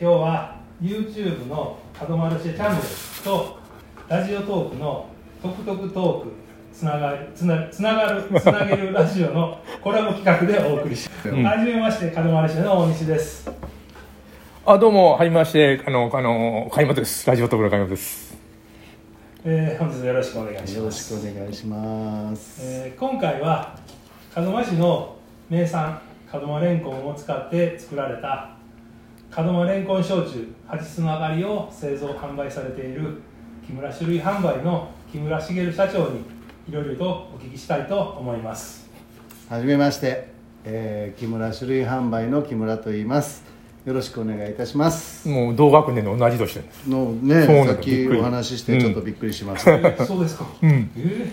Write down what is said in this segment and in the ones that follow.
今日は YouTube の角マルシェチャンネルとラジオトークのトクトクトークつながるつなつながる つなげるラジオのコラボ企画でお送りします、うんはじめまして角マルシェの大西ですあ、どうも、はじめまして、あの、あの、開幕です。ラジオトークの開幕です。えー本日よろしくお願いしよろしますくお願いします。えー今回は門真市の名産門真レンコンを使って作られた門真レンコン焼酎八つのあかりを製造販売されている木村種類販売の木村茂社長にいろいろとお聞きしたいと思いますはじめまして、えー木村種類販売の木村と言います。よろしくお願いいたします。もう同学年の同じ年で。のねさっきお話ししてちょっとびっくりしました。え ーそうですかうん。え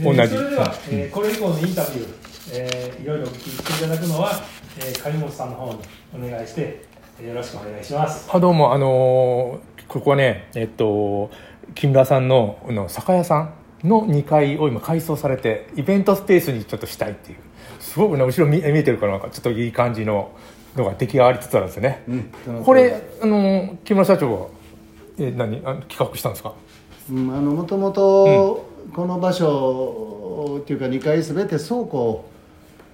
ー同じそれでは、えーこれ以降のインタビュー、えーいろいろお聞きしていただくのは、えー、上本さんの方にお願いして、えーよろしくお願いします。あ、どうも、あのーここはね、えっと、木村さんの、あの、酒屋さんの2階を今改装されて、イベントスペースにちょっとしたいっていう。すごくね、後ろ見見えてるから、なんかちょっといい感じののが出来上がりつつあるんですよね。うんこれ、あのー木村社長は、えー何？あ企画したんですか？うんあのもともとこの場所っていうか2階すべて倉庫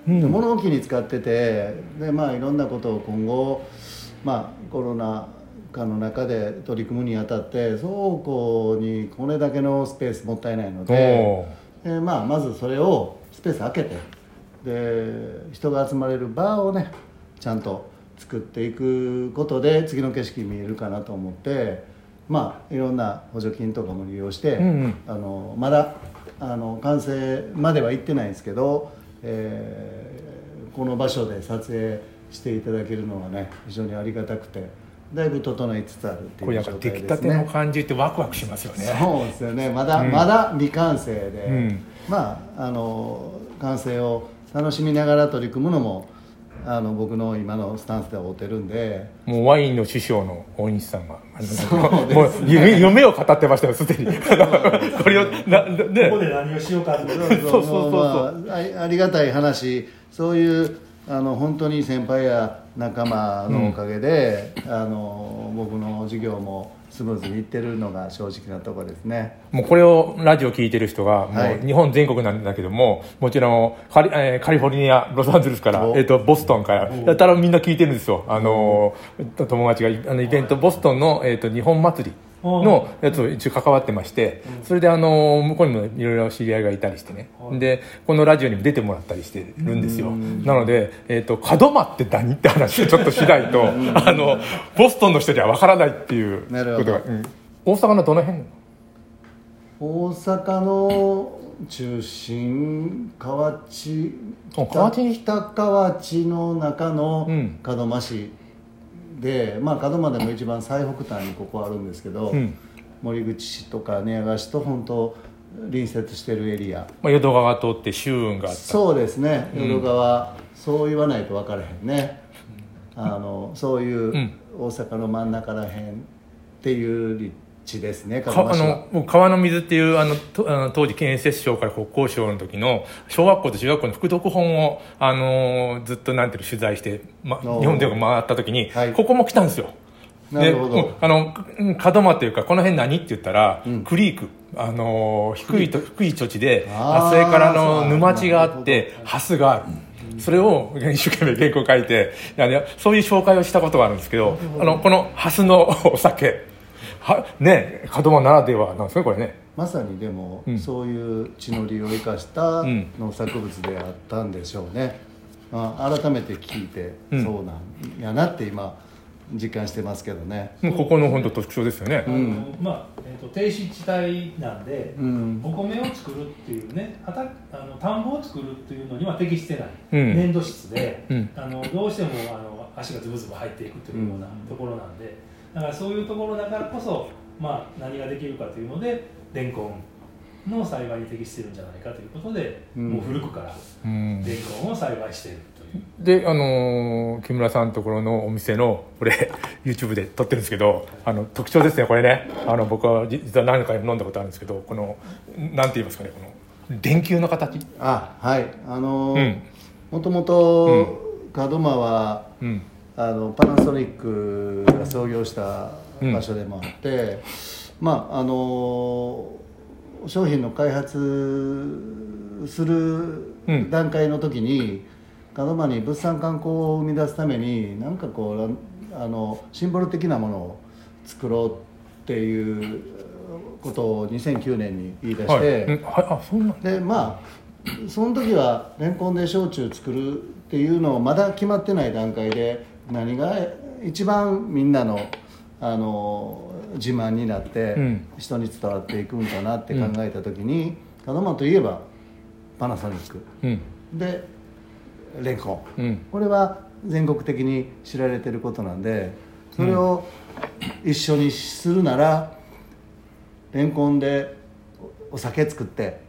うん物置に使っててでまあいろんなことを今後まあコロナ禍の中で取り組むにあたって倉庫にこれだけのスペースもったいないのでで、まあ、まずそれをスペース空けてで人が集まれるバーをねちゃんと作っていくことで次の景色見えるかなと思ってまあいろんな補助金とかも利用して、うんうん。あのまだあの完成までは行ってないんですけど、えーこの場所で撮影していただけるのはね非常にありがたくてだいぶ整いつつあるっていう状態ですね。たての感じってワクワクしますよね。そうですよね。まだ、うん。まだ未完成で、うん。まああの完成を楽しみながら取り組むのもあの僕の今のスタンスでは合ってるんで。もうワインの師匠の大西さんが、あのそうですね。もう夢夢を語ってましたよ、すでに。これを、な、ね。ここで何をしようかってそうそうそうそう。もまああありがたい話。そういうあの本当に先輩や仲間のおかげで、あの僕の授業もスムーズにいってるのが正直なところですね。もうこれをラジオ聞いてる人が、もはいう日本全国なんだけども、もちろんカリ,、えーカリフォルニア、ロサンゼルスから、おえっ、と、ボストンから、やたらみんな聞いてるんですよ。あのー、友達が、あの、イベント、ボストンの、えっ、と、日本祭り。のやつを一応関わってまして、それであの向こうにもいろいろ知り合いがいたりしてね、でこのラジオにも出てもらったりしてるんですよ。なので、えー、と門真って何って話をちょっとしないと あのボストンの人には分からないっていうことが、うん。大阪のどの辺？大阪の中心河内あ河内？北河内の中のうん。門真市で、まあ門真でも一番最北端にここあるんですけど、うん。森口市とか寝屋川市と本当隣接してるエリア。まあ、淀川通って周運があった。そうですね。うん。淀川、そう言わないと分からへんね。あのそういううん。大阪の真ん中らへんっていう立地ですねあの僕川の水っていうあのとあの当時建設省から国交省の時の小学校と中学校の副読本を、あのずっとなんていうの取材して、ま、日本全国回った時に、はい。ここも来たんですよ。なるほど。でもうあのうん門真っていうかこの辺何って言ったら、うん。クリークあの低いと低い土地でそれからの沼地があってなるほど。ハスがある、それを一生懸命原稿書いてそういう紹介をしたことがあるんですけど。あのこのハスのお酒はね門真ならではなんですねこれね。まさにでも、うん。そういう地の利を生かしたうん。農作物であったんでしょうね、まあ、改めて聞いて、うん。そうなんやなって今実感してますけどね。もうここの本当特徴ですよね。あのまあ、えー、と低湿地帯なんで、うん。お米を作るっていうね畑あの田んぼを作るっていうのには適してない、うん。粘土質で、うん。あのどうしてもあの足がズブズブ入っていくというようなところなんで、だからそういうところだからこそ、まあ、何ができるかというのでレンコンの栽培に適してるんじゃないかということで、うん。もう古くからうん。レンコンを栽培しているという。であのー木村さんのところのお店のこれ YouTube で撮ってるんですけどあの特徴ですねこれね。あの僕は実は何回も飲んだことあるんですけどこのなんて言いますかねこの電球の形。あはい。あのうん。もともと門真はうんああのパナソニックが創業した場所でもあって、まああの商品の開発するうん。段階の時に門真に物産観光を生み出すために何かこうあのシンボル的なものを作ろうっていうことを2009年に言い出して、はい、うんはい、でまあその時はレンコンで焼酎作るっていうのをまだ決まってない段階で何が一番みんなのあの自慢になってうん。人に伝わっていくんかなって考えた時に門真といえばパナソニック。うん。でレンコン。うん。これは全国的に知られてることなんでそれを一緒にするならレンコンでお酒作って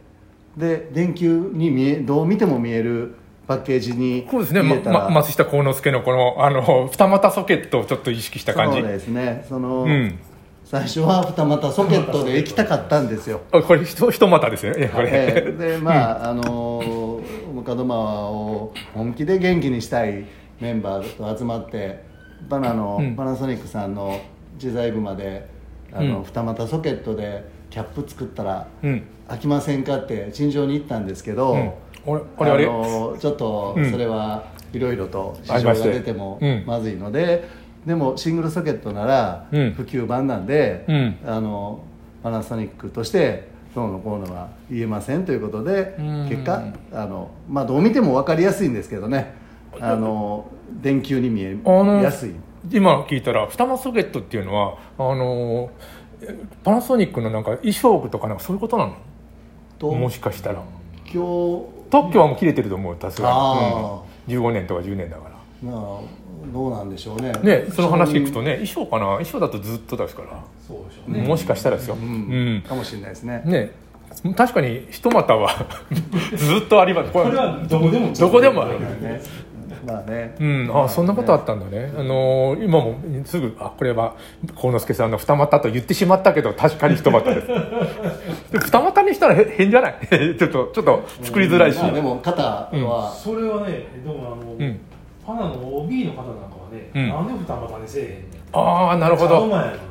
で電球に見えどう見ても見えるパッケージにそうですね、ま松下幸之助のこのあの二股ソケットをちょっと意識した感じ。そうですね。その、うん。最初は二股ソケットで行きたかったんですよ。あこれひと一股ですよねこれ、ええ。でまあ、あの門真を本気で元気にしたいメンバーと集まってバナの、うん。パナソニックさんの自在部まであの、うん。二股ソケットでキャップ作ったらうん。飽きませんかって陳情に行ったんですけど、うんあれあれあれ？のちょっとうん。それはいろいろとありまして。事情が出てもうん。まずいので、でもシングルソケットならうん。普及版なんで、うん。あのパナソニックとしてどうのこうのは言えませんということでうん。結果あの、まあ、どう見ても分かりやすいんですけどね。あの電球に見えやすい。今聞いたら二股ソケットっていうのはあのえパナソニックのなんか衣装服とかなんかそういうことなの？ともしかしたら。今日特許はもう切れてると思うさすがあに、うん、15年とか10年だから。まあどうなんでしょうね。ねその話聞くとね衣装かな？衣装だとずっとですから、そうでしょうね。もしかしたらですよ、ううん。んかもしれないですね。ね確かに一股は ずっとあります。ここれはどこでもどこでもあるね。まあね。うん、あそんなことあったんだね、あのー今もすぐあこれは幸之助さんの二股と言ってしまったけど確かに一股です二股にしたらへ変じゃない？ちょっとちょっと作りづらいし、まあでも肩は、それはねでもあの、うん。パナの OB の方なんかはね、うん。なんで二股にせえへんねんああなるほど。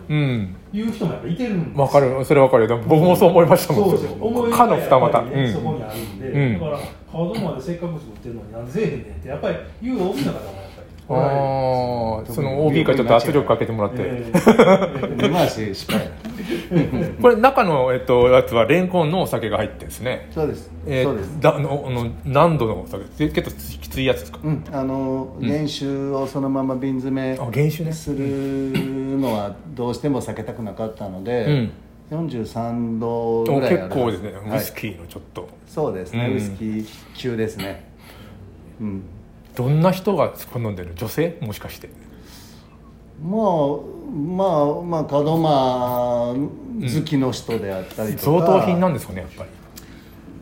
うん。言う人もやっぱいてるんですよ。わかる。それわかるよ。僕もそう思いましたもん。そうそう思いかの二股、ねうん。そこにあるんで、うん。だから顔までせっかく作ってるのになんでせえへんねんってやっぱり。言う OB の方もああその OB からちょっと圧力かけてもらって、えー根回し失敗 これ中の、えっと、やつはレンコンのお酒が入ってですね。そうです、えーそうです。だあのあの何度のお酒？で結構きついやつですか、うん、あの原酒をそのまま瓶詰めあ原酒ね。するのはどうしても避けたくなかったので、43度ぐおらいある結構ですね、はいウイスキーのちょっと。そうですね、うん。ウイスキー級ですね。うん。どんな人が好んでる？女性？もしかしてまあまあまあ門真好きの人であったりとか、贈答品なんですかねやっぱり。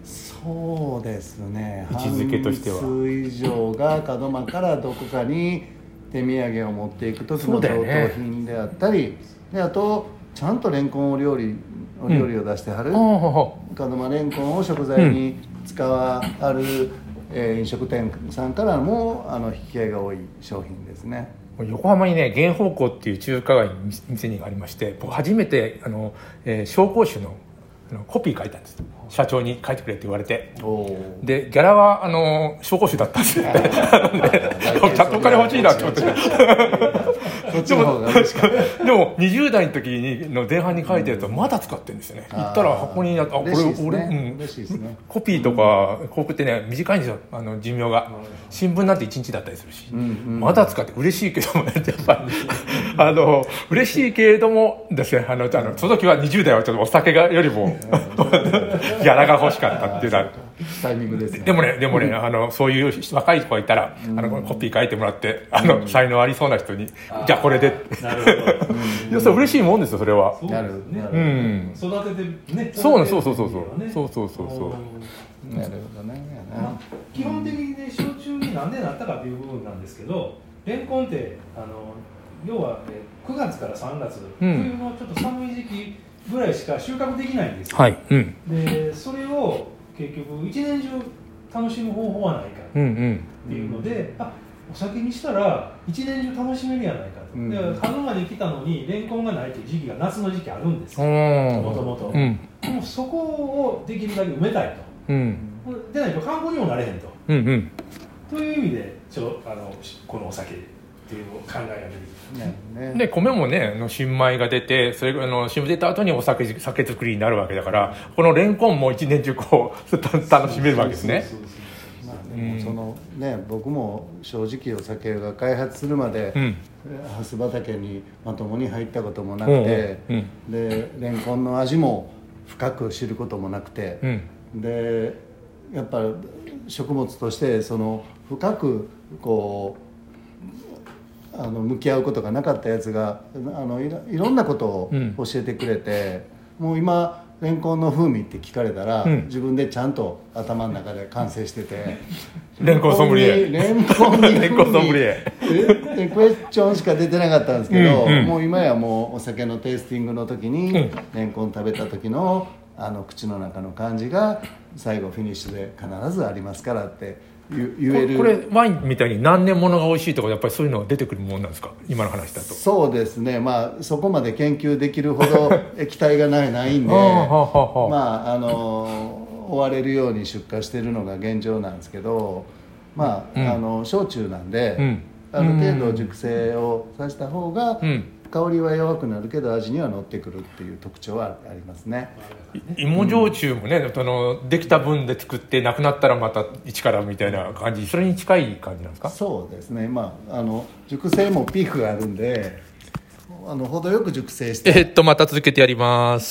そうですね。位置づけとしては。半数以上が門真からどこかに手土産を持っていく時その贈答品であったり、であとちゃんとレンコンお料理お料理を出してはる、ああは門真レンコンを食材に使わはる、えー飲食店さんからもあの引き合いが多い商品ですね。あ横浜にね源宝庫っていう中華街に店にありまして僕初めてあの、えー紹興酒のあのコピー書いたんです。社長に書いてくれって言われて。でギャラはあの紹興酒だったんですでちゃんとお金欲しいなって。思ってそっちの方がか？でも20代の時にの前半に書いたやつはまだ使ってるんですよね、行ったら箱にあこれ俺、ね。うん。ね。コピーとか広告ってね短いんですよ。あの寿命が。新聞なんて1日だったりするし、うんうんまだ使って嬉しいけどもねやっぱり あの嬉しいけれどもですね。あのあのその時は20代はちょっとお酒がよりも ギャラが欲しかったっていうのはタイミングですね。でもね、でもね、あの、そういう若い子がいたら、あの、コピー書いてもらって、あの、才能ありそうな人に、じゃあこれで。って。なるほど。いや、それ嬉しいもんですよ、それは。なるうん。育ててねそうそうそうそうそう。ね。そうそうそうそう。んなるほどね。まあ基本的にね焼酎になんでなったかという部分なんですけどレンコンってあの要は、ね、9月から3月、うん。冬のちょっと寒い時期ぐらいしか収穫できないんですよ、はい。うん。でそれを結局一年中楽しむ方法はないかうんうん。っていうので、あお酒にしたら一年中楽しめるやないかと、うん。だから鹿沼に来たのにレンコンがないという時期が夏の時期あるんですよ。うん。もともとそこをできるだけ埋めたいうん。とでないと観光にもなれへんと。うんうん。という意味でちょあのこのお酒っていう考えが出てきたね。ね。で米もねあの新米が出てそれがあの新米出た後にお酒酒造りになるわけだからこのレンコンも一年中こうた楽しめるわけですね。そのね僕も正直お酒が開発するまで、うん。ハス畑にまともに入ったこともなくて、うん。でレンコンの味も深く知ることもなくて、うん。でやっぱ食物としてその深くこうあの向き合うことがなかったやつがあのいろんなことをうん。教えてくれて、もう今レンコンの風味って聞かれたら、うん。自分でちゃんと頭の中で完成してて。レンコンソムリエ。レンコンにレンコンソムリエ。えクエスチョンしか出てなかったんですけど、うんうん。もう今やもうお酒のテイスティングの時に、うん。レンコン食べた時のあの口の中の感じが最後フィニッシュで必ずありますからって言言える。これワインみたいに何年ものが美味しいとかやっぱりそういうのが出てくるもんなんですか？今の話だと。そうですね。まあそこまで研究できるほど 液体がないないんでまああの追われるように出荷してるのが現状なんですけどまあ,、うん。あの焼酎なんで、うん。ある程度熟成をさせた方が、うん香りは弱くなるけど味には乗ってくるっていう特徴はありますね。芋焼酎もね、あのできた分で作ってなくなったらまた一からみたいな感じそれに近い感じなんですか？そうですね。まああの熟成もピークがあるんであの程よく熟成して。えっとまた続けてやります